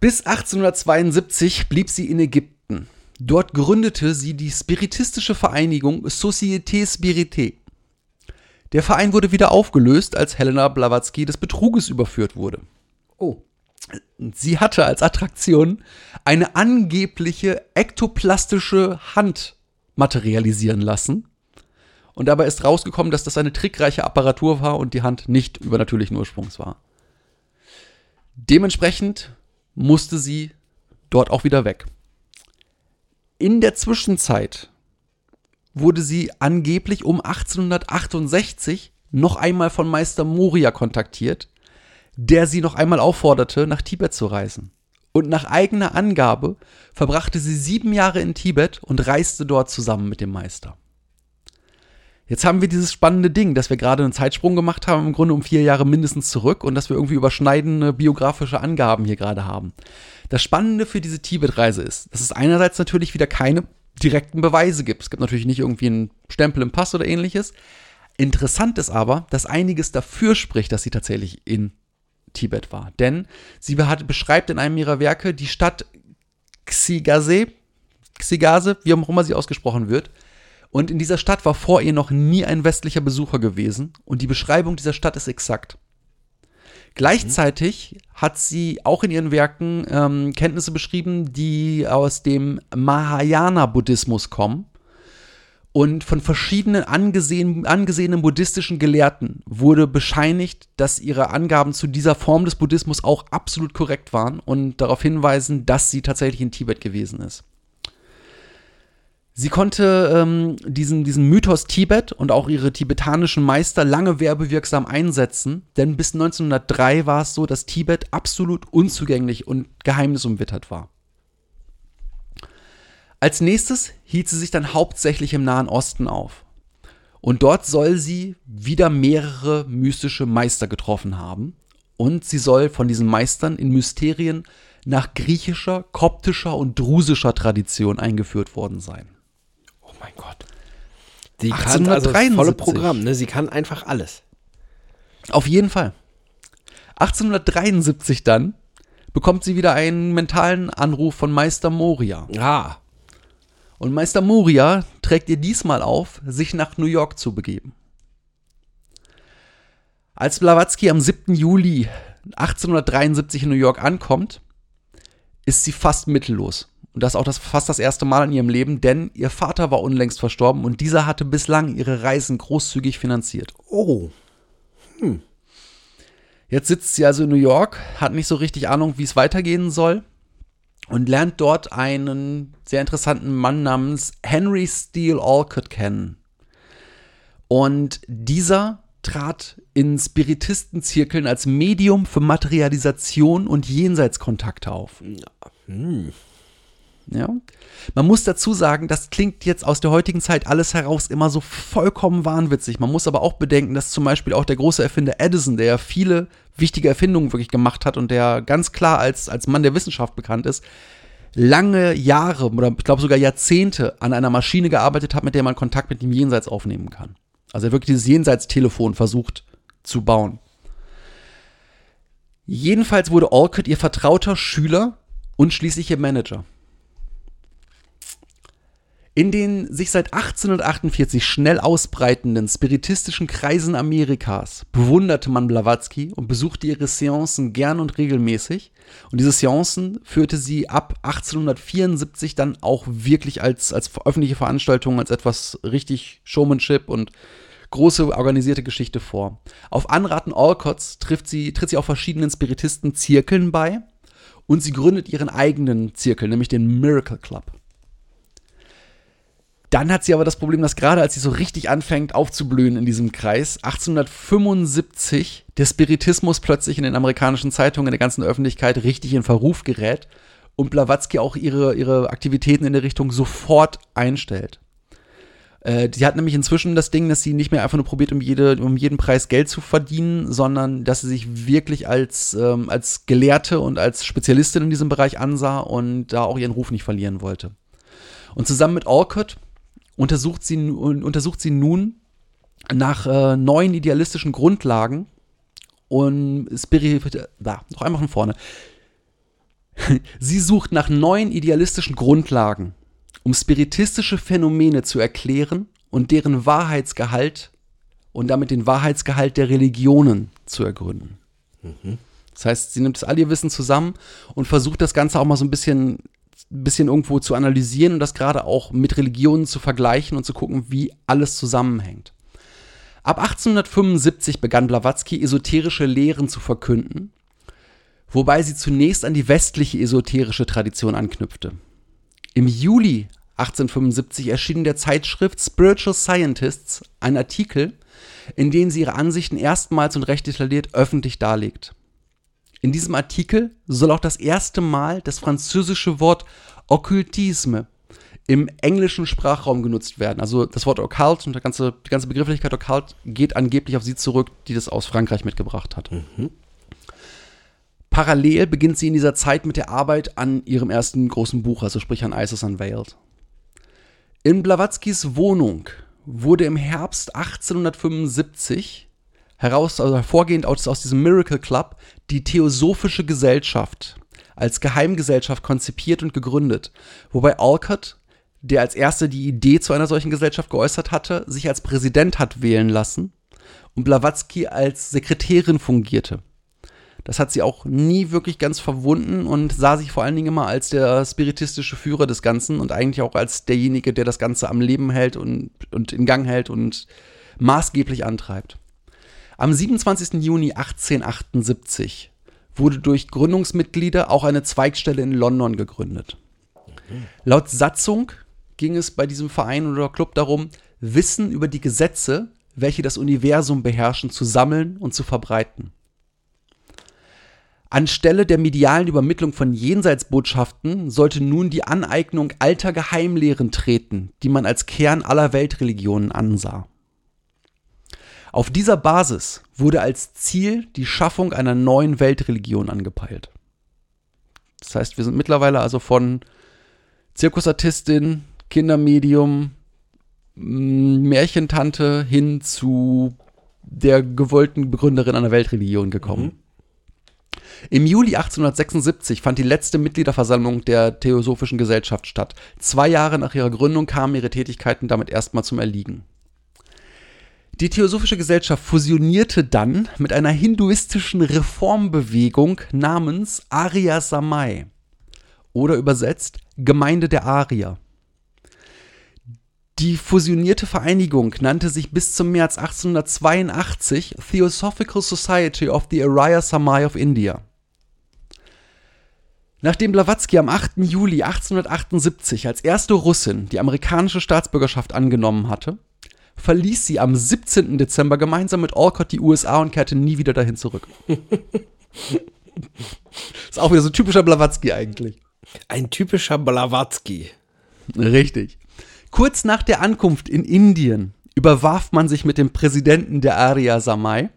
Bis 1872 blieb sie in Ägypten. Dort gründete sie die spiritistische Vereinigung Société Spirité. Der Verein wurde wieder aufgelöst, als Helena Blavatsky des Betruges überführt wurde. Oh. Sie hatte als Attraktion eine angebliche ektoplastische Hand materialisieren lassen. Und dabei ist rausgekommen, dass das eine trickreiche Apparatur war und die Hand nicht übernatürlichen Ursprungs war. Dementsprechend musste sie dort auch wieder weg. In der Zwischenzeit wurde sie angeblich um 1868 noch einmal von Meister Moria kontaktiert, der sie noch einmal aufforderte, nach Tibet zu reisen. Und nach eigener Angabe verbrachte sie sieben Jahre in Tibet und reiste dort zusammen mit dem Meister. Jetzt haben wir dieses spannende Ding, dass wir gerade einen Zeitsprung gemacht haben, im Grunde um vier Jahre mindestens zurück und dass wir irgendwie überschneidende biografische Angaben hier gerade haben. Das Spannende für diese Tibet-Reise ist, dass es einerseits natürlich wieder keine direkten Beweise gibt. Es gibt natürlich nicht irgendwie einen Stempel im Pass oder ähnliches. Interessant ist aber, dass einiges dafür spricht, dass sie tatsächlich in Tibet war. Denn sie beschreibt in einem ihrer Werke die Stadt Xigase, Xigase, wie auch immer sie ausgesprochen wird. Und in dieser Stadt war vor ihr noch nie ein westlicher Besucher gewesen. Und die Beschreibung dieser Stadt ist exakt. Gleichzeitig hat sie auch in ihren Werken ähm, Kenntnisse beschrieben, die aus dem Mahayana-Buddhismus kommen. Und von verschiedenen angesehen, angesehenen buddhistischen Gelehrten wurde bescheinigt, dass ihre Angaben zu dieser Form des Buddhismus auch absolut korrekt waren und darauf hinweisen, dass sie tatsächlich in Tibet gewesen ist. Sie konnte ähm, diesen, diesen Mythos Tibet und auch ihre tibetanischen Meister lange werbewirksam einsetzen, denn bis 1903 war es so, dass Tibet absolut unzugänglich und geheimnisumwittert war. Als nächstes hielt sie sich dann hauptsächlich im Nahen Osten auf. Und dort soll sie wieder mehrere mystische Meister getroffen haben. Und sie soll von diesen Meistern in Mysterien nach griechischer, koptischer und drusischer Tradition eingeführt worden sein. Oh mein Gott. Sie kann also das 1873. volle Programm, ne? Sie kann einfach alles. Auf jeden Fall. 1873 dann bekommt sie wieder einen mentalen Anruf von Meister Moria. Ah. Und Meister Moria trägt ihr diesmal auf, sich nach New York zu begeben. Als Blavatsky am 7. Juli 1873 in New York ankommt, ist sie fast mittellos. Und das auch das, fast das erste Mal in ihrem Leben, denn ihr Vater war unlängst verstorben und dieser hatte bislang ihre Reisen großzügig finanziert. Oh. Jetzt sitzt sie also in New York, hat nicht so richtig Ahnung, wie es weitergehen soll und lernt dort einen sehr interessanten Mann namens Henry Steele Alcott kennen. Und dieser trat in Spiritistenzirkeln als Medium für Materialisation und Jenseitskontakte auf. Ja. Man muss dazu sagen, das klingt jetzt aus der heutigen Zeit alles heraus immer so vollkommen wahnwitzig. Man muss aber auch bedenken, dass zum Beispiel auch der große Erfinder Edison, der ja viele wichtige Erfindungen wirklich gemacht hat und der ganz klar als, als Mann der Wissenschaft bekannt ist, lange Jahre oder ich glaube sogar Jahrzehnte an einer Maschine gearbeitet hat, mit der man Kontakt mit dem Jenseits aufnehmen kann. Also er wirklich dieses Jenseitstelefon versucht zu bauen. Jedenfalls wurde Alcott ihr vertrauter Schüler und schließlich ihr Manager. In den sich seit 1848 schnell ausbreitenden spiritistischen Kreisen Amerikas bewunderte man Blavatsky und besuchte ihre Seancen gern und regelmäßig. Und diese Seancen führte sie ab 1874 dann auch wirklich als, als öffentliche Veranstaltung, als etwas richtig Showmanship und große organisierte Geschichte vor. Auf Anraten Alcotts trifft sie, tritt sie auch verschiedenen Spiritisten-Zirkeln bei und sie gründet ihren eigenen Zirkel, nämlich den Miracle Club. Dann hat sie aber das Problem, dass gerade als sie so richtig anfängt aufzublühen in diesem Kreis, 1875 der Spiritismus plötzlich in den amerikanischen Zeitungen, in der ganzen Öffentlichkeit richtig in Verruf gerät und Blavatsky auch ihre, ihre Aktivitäten in der Richtung sofort einstellt. Äh, sie hat nämlich inzwischen das Ding, dass sie nicht mehr einfach nur probiert, um, jede, um jeden Preis Geld zu verdienen, sondern dass sie sich wirklich als, ähm, als Gelehrte und als Spezialistin in diesem Bereich ansah und da auch ihren Ruf nicht verlieren wollte. Und zusammen mit Alcott untersucht sie, untersucht sie nun nach äh, neuen idealistischen Grundlagen und Spirit, da, noch einmal von vorne. sie sucht nach neuen idealistischen Grundlagen, um spiritistische Phänomene zu erklären und deren Wahrheitsgehalt und damit den Wahrheitsgehalt der Religionen zu ergründen. Mhm. Das heißt, sie nimmt das all ihr Wissen zusammen und versucht das Ganze auch mal so ein bisschen ein bisschen irgendwo zu analysieren und das gerade auch mit Religionen zu vergleichen und zu gucken, wie alles zusammenhängt. Ab 1875 begann Blavatsky esoterische Lehren zu verkünden, wobei sie zunächst an die westliche esoterische Tradition anknüpfte. Im Juli 1875 erschien in der Zeitschrift Spiritual Scientists ein Artikel, in dem sie ihre Ansichten erstmals und recht detailliert öffentlich darlegt. In diesem Artikel soll auch das erste Mal das französische Wort Okkultisme im englischen Sprachraum genutzt werden. Also das Wort Occult und die ganze, die ganze Begrifflichkeit Occult geht angeblich auf sie zurück, die das aus Frankreich mitgebracht hat. Mhm. Parallel beginnt sie in dieser Zeit mit der Arbeit an ihrem ersten großen Buch, also sprich an Isis Unveiled. In Blavatskys Wohnung wurde im Herbst 1875 heraus, also hervorgehend aus, aus diesem Miracle Club, die Theosophische Gesellschaft als Geheimgesellschaft konzipiert und gegründet, wobei Alcott, der als erster die Idee zu einer solchen Gesellschaft geäußert hatte, sich als Präsident hat wählen lassen und Blavatsky als Sekretärin fungierte. Das hat sie auch nie wirklich ganz verwunden und sah sich vor allen Dingen immer als der spiritistische Führer des Ganzen und eigentlich auch als derjenige, der das Ganze am Leben hält und, und in Gang hält und maßgeblich antreibt. Am 27. Juni 1878 wurde durch Gründungsmitglieder auch eine Zweigstelle in London gegründet. Laut Satzung ging es bei diesem Verein oder Club darum, Wissen über die Gesetze, welche das Universum beherrschen, zu sammeln und zu verbreiten. Anstelle der medialen Übermittlung von Jenseitsbotschaften sollte nun die Aneignung alter Geheimlehren treten, die man als Kern aller Weltreligionen ansah. Auf dieser Basis wurde als Ziel die Schaffung einer neuen Weltreligion angepeilt. Das heißt, wir sind mittlerweile also von Zirkusartistin, Kindermedium, Märchentante hin zu der gewollten Begründerin einer Weltreligion gekommen. Mhm. Im Juli 1876 fand die letzte Mitgliederversammlung der Theosophischen Gesellschaft statt. Zwei Jahre nach ihrer Gründung kamen ihre Tätigkeiten damit erstmal zum Erliegen. Die Theosophische Gesellschaft fusionierte dann mit einer hinduistischen Reformbewegung namens Arya Samai oder übersetzt Gemeinde der Arier. Die fusionierte Vereinigung nannte sich bis zum März 1882 Theosophical Society of the Arya Samai of India. Nachdem Blavatsky am 8. Juli 1878 als erste Russin die amerikanische Staatsbürgerschaft angenommen hatte, verließ sie am 17. Dezember gemeinsam mit Alcott die USA und kehrte nie wieder dahin zurück. ist auch wieder so typischer Blavatsky eigentlich. Ein typischer Blavatsky. Richtig. Kurz nach der Ankunft in Indien überwarf man sich mit dem Präsidenten der Arya Samai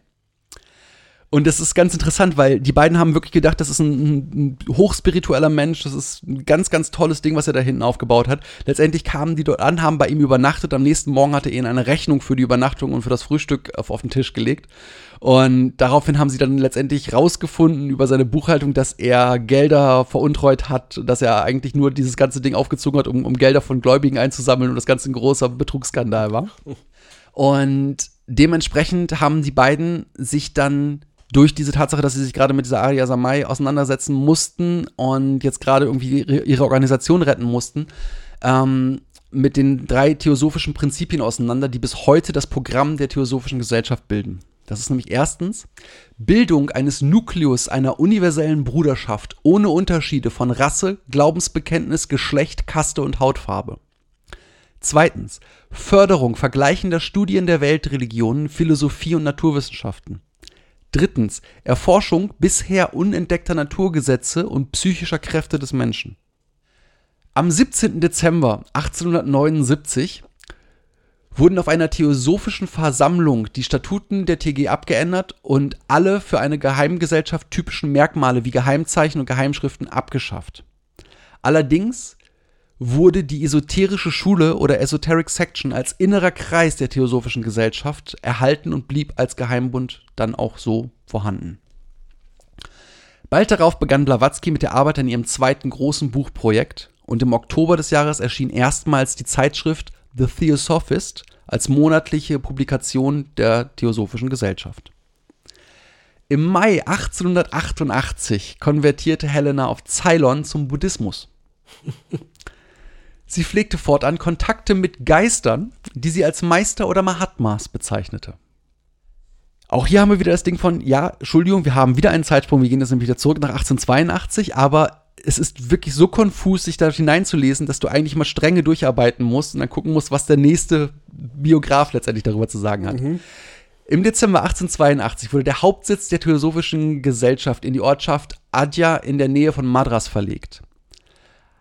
und das ist ganz interessant, weil die beiden haben wirklich gedacht, das ist ein, ein, hochspiritueller Mensch, das ist ein ganz, ganz tolles Ding, was er da hinten aufgebaut hat. Letztendlich kamen die dort an, haben bei ihm übernachtet. Am nächsten Morgen hatte er ihnen eine Rechnung für die Übernachtung und für das Frühstück auf, auf den Tisch gelegt. Und daraufhin haben sie dann letztendlich rausgefunden über seine Buchhaltung, dass er Gelder veruntreut hat, dass er eigentlich nur dieses ganze Ding aufgezogen hat, um, um Gelder von Gläubigen einzusammeln und das Ganze ein großer Betrugsskandal war. Und dementsprechend haben die beiden sich dann durch diese Tatsache, dass sie sich gerade mit dieser Arya Samai auseinandersetzen mussten und jetzt gerade irgendwie ihre Organisation retten mussten, ähm, mit den drei theosophischen Prinzipien auseinander, die bis heute das Programm der theosophischen Gesellschaft bilden. Das ist nämlich erstens Bildung eines Nukleus einer universellen Bruderschaft ohne Unterschiede von Rasse, Glaubensbekenntnis, Geschlecht, Kaste und Hautfarbe. Zweitens Förderung vergleichender Studien der Weltreligionen, Philosophie und Naturwissenschaften. Drittens Erforschung bisher unentdeckter Naturgesetze und psychischer Kräfte des Menschen. Am 17. Dezember 1879 wurden auf einer theosophischen Versammlung die Statuten der TG abgeändert und alle für eine Geheimgesellschaft typischen Merkmale wie Geheimzeichen und Geheimschriften abgeschafft. Allerdings wurde die esoterische Schule oder Esoteric Section als innerer Kreis der theosophischen Gesellschaft erhalten und blieb als Geheimbund dann auch so vorhanden. Bald darauf begann Blavatsky mit der Arbeit an ihrem zweiten großen Buchprojekt und im Oktober des Jahres erschien erstmals die Zeitschrift The Theosophist als monatliche Publikation der Theosophischen Gesellschaft. Im Mai 1888 konvertierte Helena auf Ceylon zum Buddhismus. Sie pflegte fortan Kontakte mit Geistern, die sie als Meister oder Mahatmas bezeichnete. Auch hier haben wir wieder das Ding von, ja, Entschuldigung, wir haben wieder einen Zeitsprung, wir gehen jetzt nämlich wieder zurück nach 1882, aber es ist wirklich so konfus, sich da hineinzulesen, dass du eigentlich mal strenge durcharbeiten musst und dann gucken musst, was der nächste Biograf letztendlich darüber zu sagen hat. Im Dezember 1882 wurde der Hauptsitz der Theosophischen Gesellschaft in die Ortschaft Adja in der Nähe von Madras verlegt.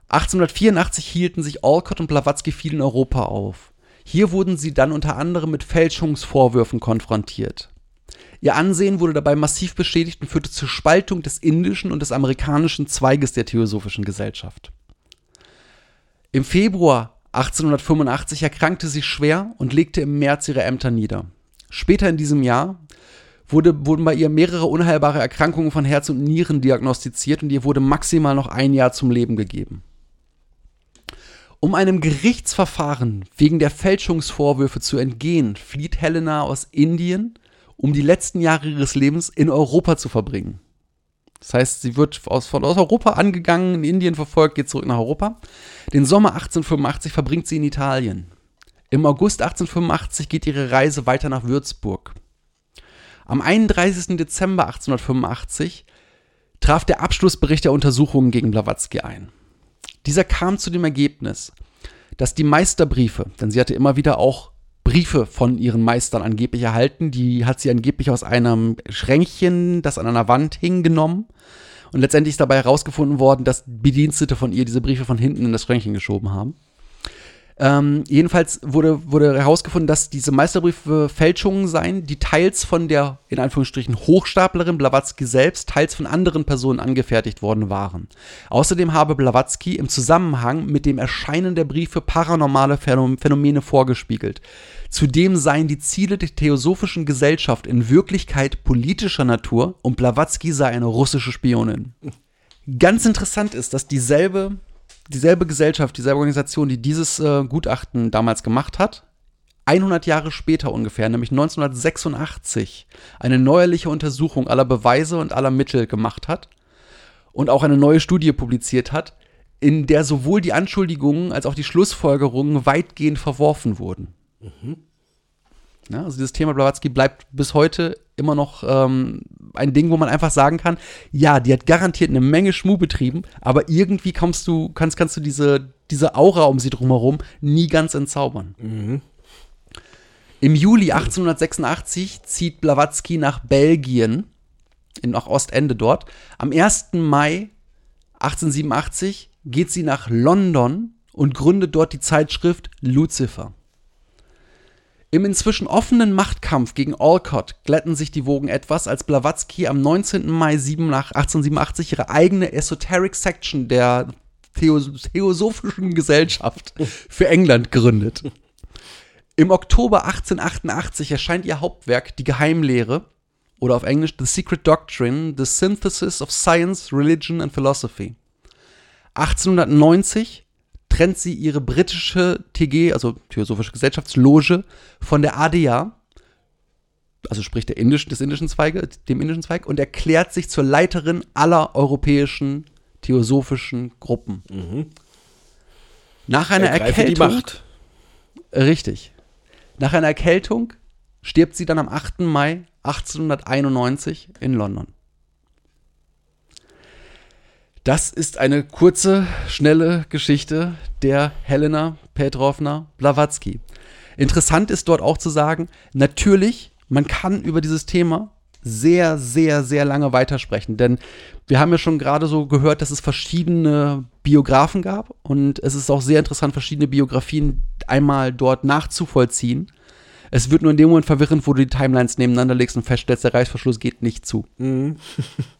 1884 hielten sich Alcott und Blavatsky viel in Europa auf. Hier wurden sie dann unter anderem mit Fälschungsvorwürfen konfrontiert. Ihr Ansehen wurde dabei massiv beschädigt und führte zur Spaltung des indischen und des amerikanischen Zweiges der Theosophischen Gesellschaft. Im Februar 1885 erkrankte sie schwer und legte im März ihre Ämter nieder. Später in diesem Jahr wurde, wurden bei ihr mehrere unheilbare Erkrankungen von Herz und Nieren diagnostiziert und ihr wurde maximal noch ein Jahr zum Leben gegeben. Um einem Gerichtsverfahren wegen der Fälschungsvorwürfe zu entgehen, flieht Helena aus Indien, um die letzten Jahre ihres Lebens in Europa zu verbringen. Das heißt, sie wird aus, von aus Europa angegangen, in Indien verfolgt, geht zurück nach Europa. Den Sommer 1885 verbringt sie in Italien. Im August 1885 geht ihre Reise weiter nach Würzburg. Am 31. Dezember 1885 traf der Abschlussbericht der Untersuchungen gegen Blavatsky ein. Dieser kam zu dem Ergebnis, dass die Meisterbriefe, denn sie hatte immer wieder auch Briefe von ihren Meistern angeblich erhalten, die hat sie angeblich aus einem Schränkchen, das an einer Wand hing, genommen. Und letztendlich ist dabei herausgefunden worden, dass Bedienstete von ihr diese Briefe von hinten in das Schränkchen geschoben haben. Ähm, jedenfalls wurde, wurde herausgefunden, dass diese Meisterbriefe Fälschungen seien, die teils von der, in Anführungsstrichen, Hochstaplerin Blavatsky selbst, teils von anderen Personen angefertigt worden waren. Außerdem habe Blavatsky im Zusammenhang mit dem Erscheinen der Briefe paranormale Phänom- Phänomene vorgespiegelt. Zudem seien die Ziele der Theosophischen Gesellschaft in Wirklichkeit politischer Natur und Blavatsky sei eine russische Spionin. Ganz interessant ist, dass dieselbe dieselbe Gesellschaft, dieselbe Organisation, die dieses äh, Gutachten damals gemacht hat, 100 Jahre später ungefähr, nämlich 1986, eine neuerliche Untersuchung aller Beweise und aller Mittel gemacht hat und auch eine neue Studie publiziert hat, in der sowohl die Anschuldigungen als auch die Schlussfolgerungen weitgehend verworfen wurden. Ja, also dieses Thema Blavatsky bleibt bis heute immer noch ähm, ein Ding, wo man einfach sagen kann, ja, die hat garantiert eine Menge Schmuh betrieben, aber irgendwie kommst du, kannst, kannst du diese, diese Aura um sie drumherum nie ganz entzaubern. Im Juli 1886 zieht Blavatsky nach Belgien, in, nach Ostende dort. Am 1. Mai 1887 geht sie nach London und gründet dort die Zeitschrift Lucifer. Im inzwischen offenen Machtkampf gegen Alcott glätten sich die Wogen etwas, als Blavatsky am 19. Mai 1887 ihre eigene Esoteric Section der Theos Theosophischen Gesellschaft für England gründet. Im Oktober 1888 erscheint ihr Hauptwerk Die Geheimlehre oder auf Englisch The Secret Doctrine, The Synthesis of Science, Religion and Philosophy. 1890 trennt sie ihre britische TG, also Theosophische Gesellschaftsloge, von der ADA, also sprich der indischen, des indischen Zweige, dem indischen Zweig, und erklärt sich zur Leiterin aller europäischen theosophischen Gruppen. Nach einer Ergreife Erkältung. Macht. Richtig. Nach einer Erkältung stirbt sie dann am 8. Mai 1891 in London. Das ist eine kurze, schnelle Geschichte der Helena Petrovna Blavatsky. Interessant ist dort auch zu sagen, natürlich, man kann über dieses Thema sehr, sehr, sehr lange weitersprechen. Denn wir haben ja schon gerade so gehört, dass es verschiedene Biografen gab. Und es ist auch sehr interessant, verschiedene Biografien einmal dort nachzuvollziehen. Es wird nur in dem Moment verwirrend, wo du die Timelines nebeneinander legst und feststellst, der Reißverschluss geht nicht zu.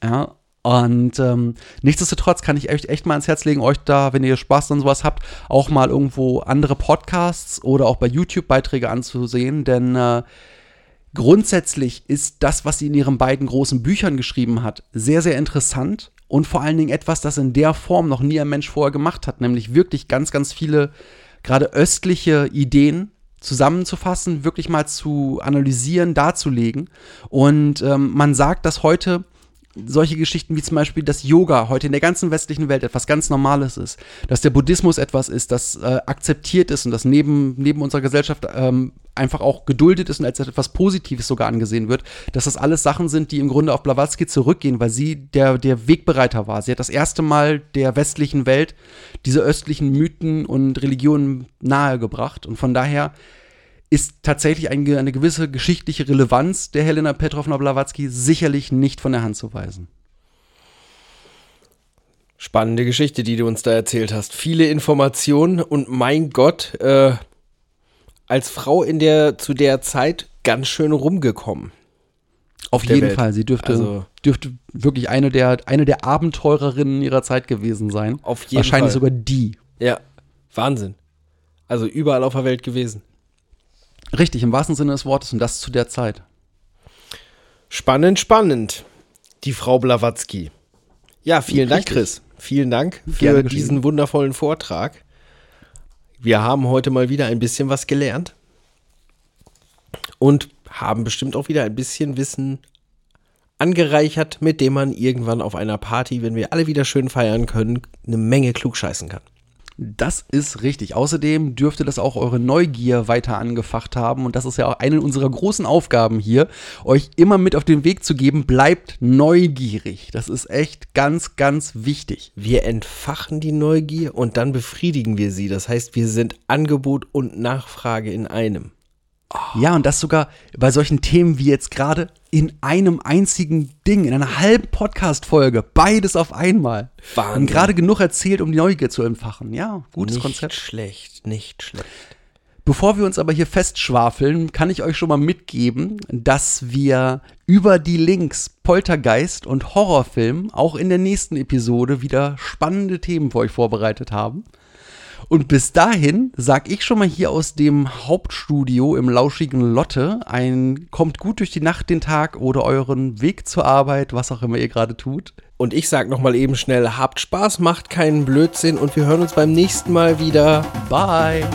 ja. Und ähm, nichtsdestotrotz kann ich euch echt mal ans Herz legen, euch da, wenn ihr Spaß an sowas habt, auch mal irgendwo andere Podcasts oder auch bei YouTube Beiträge anzusehen, denn äh, grundsätzlich ist das, was sie in ihren beiden großen Büchern geschrieben hat, sehr, sehr interessant und vor allen Dingen etwas, das in der Form noch nie ein Mensch vorher gemacht hat, nämlich wirklich ganz, ganz viele gerade östliche Ideen zusammenzufassen, wirklich mal zu analysieren, darzulegen. Und ähm, man sagt, dass heute solche Geschichten wie zum Beispiel, dass Yoga heute in der ganzen westlichen Welt etwas ganz Normales ist, dass der Buddhismus etwas ist, das äh, akzeptiert ist und das neben, neben unserer Gesellschaft ähm, einfach auch geduldet ist und als etwas Positives sogar angesehen wird, dass das alles Sachen sind, die im Grunde auf Blavatsky zurückgehen, weil sie der, der Wegbereiter war. Sie hat das erste Mal der westlichen Welt diese östlichen Mythen und Religionen nahegebracht und von daher ist tatsächlich eine, eine gewisse geschichtliche Relevanz der Helena Petrovna Blavatsky sicherlich nicht von der Hand zu weisen. Spannende Geschichte, die du uns da erzählt hast. Viele Informationen und mein Gott, äh, als Frau in der zu der Zeit ganz schön rumgekommen. Auf jeden Welt. Fall. Sie dürfte, Also- dürfte wirklich eine der, eine der Abenteurerinnen ihrer Zeit gewesen sein. Auf jeden Wahrscheinlich Fall. sogar die. Ja, Wahnsinn. Also überall auf der Welt gewesen. Richtig, im wahrsten Sinne des Wortes und das zu der Zeit. Spannend, spannend. Die Frau Blavatsky. Ja, vielen Dank, Richtig. Chris. Vielen Dank für diesen wundervollen Vortrag. Wir haben heute mal wieder ein bisschen was gelernt und haben bestimmt auch wieder ein bisschen Wissen angereichert, mit dem man irgendwann auf einer Party, wenn wir alle wieder schön feiern können, eine Menge klugscheißen kann. Das ist richtig. Außerdem dürfte das auch eure Neugier weiter angefacht haben. Und das ist ja auch eine unserer großen Aufgaben hier, euch immer mit auf den Weg zu geben. Bleibt neugierig. Das ist echt ganz, ganz wichtig. Wir entfachen die Neugier und dann befriedigen wir sie. Das heißt, wir sind Angebot und Nachfrage in einem. Ja, und das sogar bei solchen Themen wie jetzt gerade in einem einzigen Ding, in einer halben Podcast-Folge. Beides auf einmal. Wahnsinn. Und gerade genug erzählt, um die Neugier zu entfachen. Ja, gutes nicht Konzept. schlecht, nicht schlecht. Bevor wir uns aber hier festschwafeln, kann ich euch schon mal mitgeben, dass wir über die Links Poltergeist und Horrorfilm auch in der nächsten Episode wieder spannende Themen für euch vorbereitet haben. Und bis dahin sag ich schon mal hier aus dem Hauptstudio im lauschigen Lotte ein kommt gut durch die Nacht den Tag oder euren Weg zur Arbeit, was auch immer ihr gerade tut. Und ich sag noch mal eben schnell, habt Spaß, macht keinen Blödsinn und wir hören uns beim nächsten Mal wieder. Bye.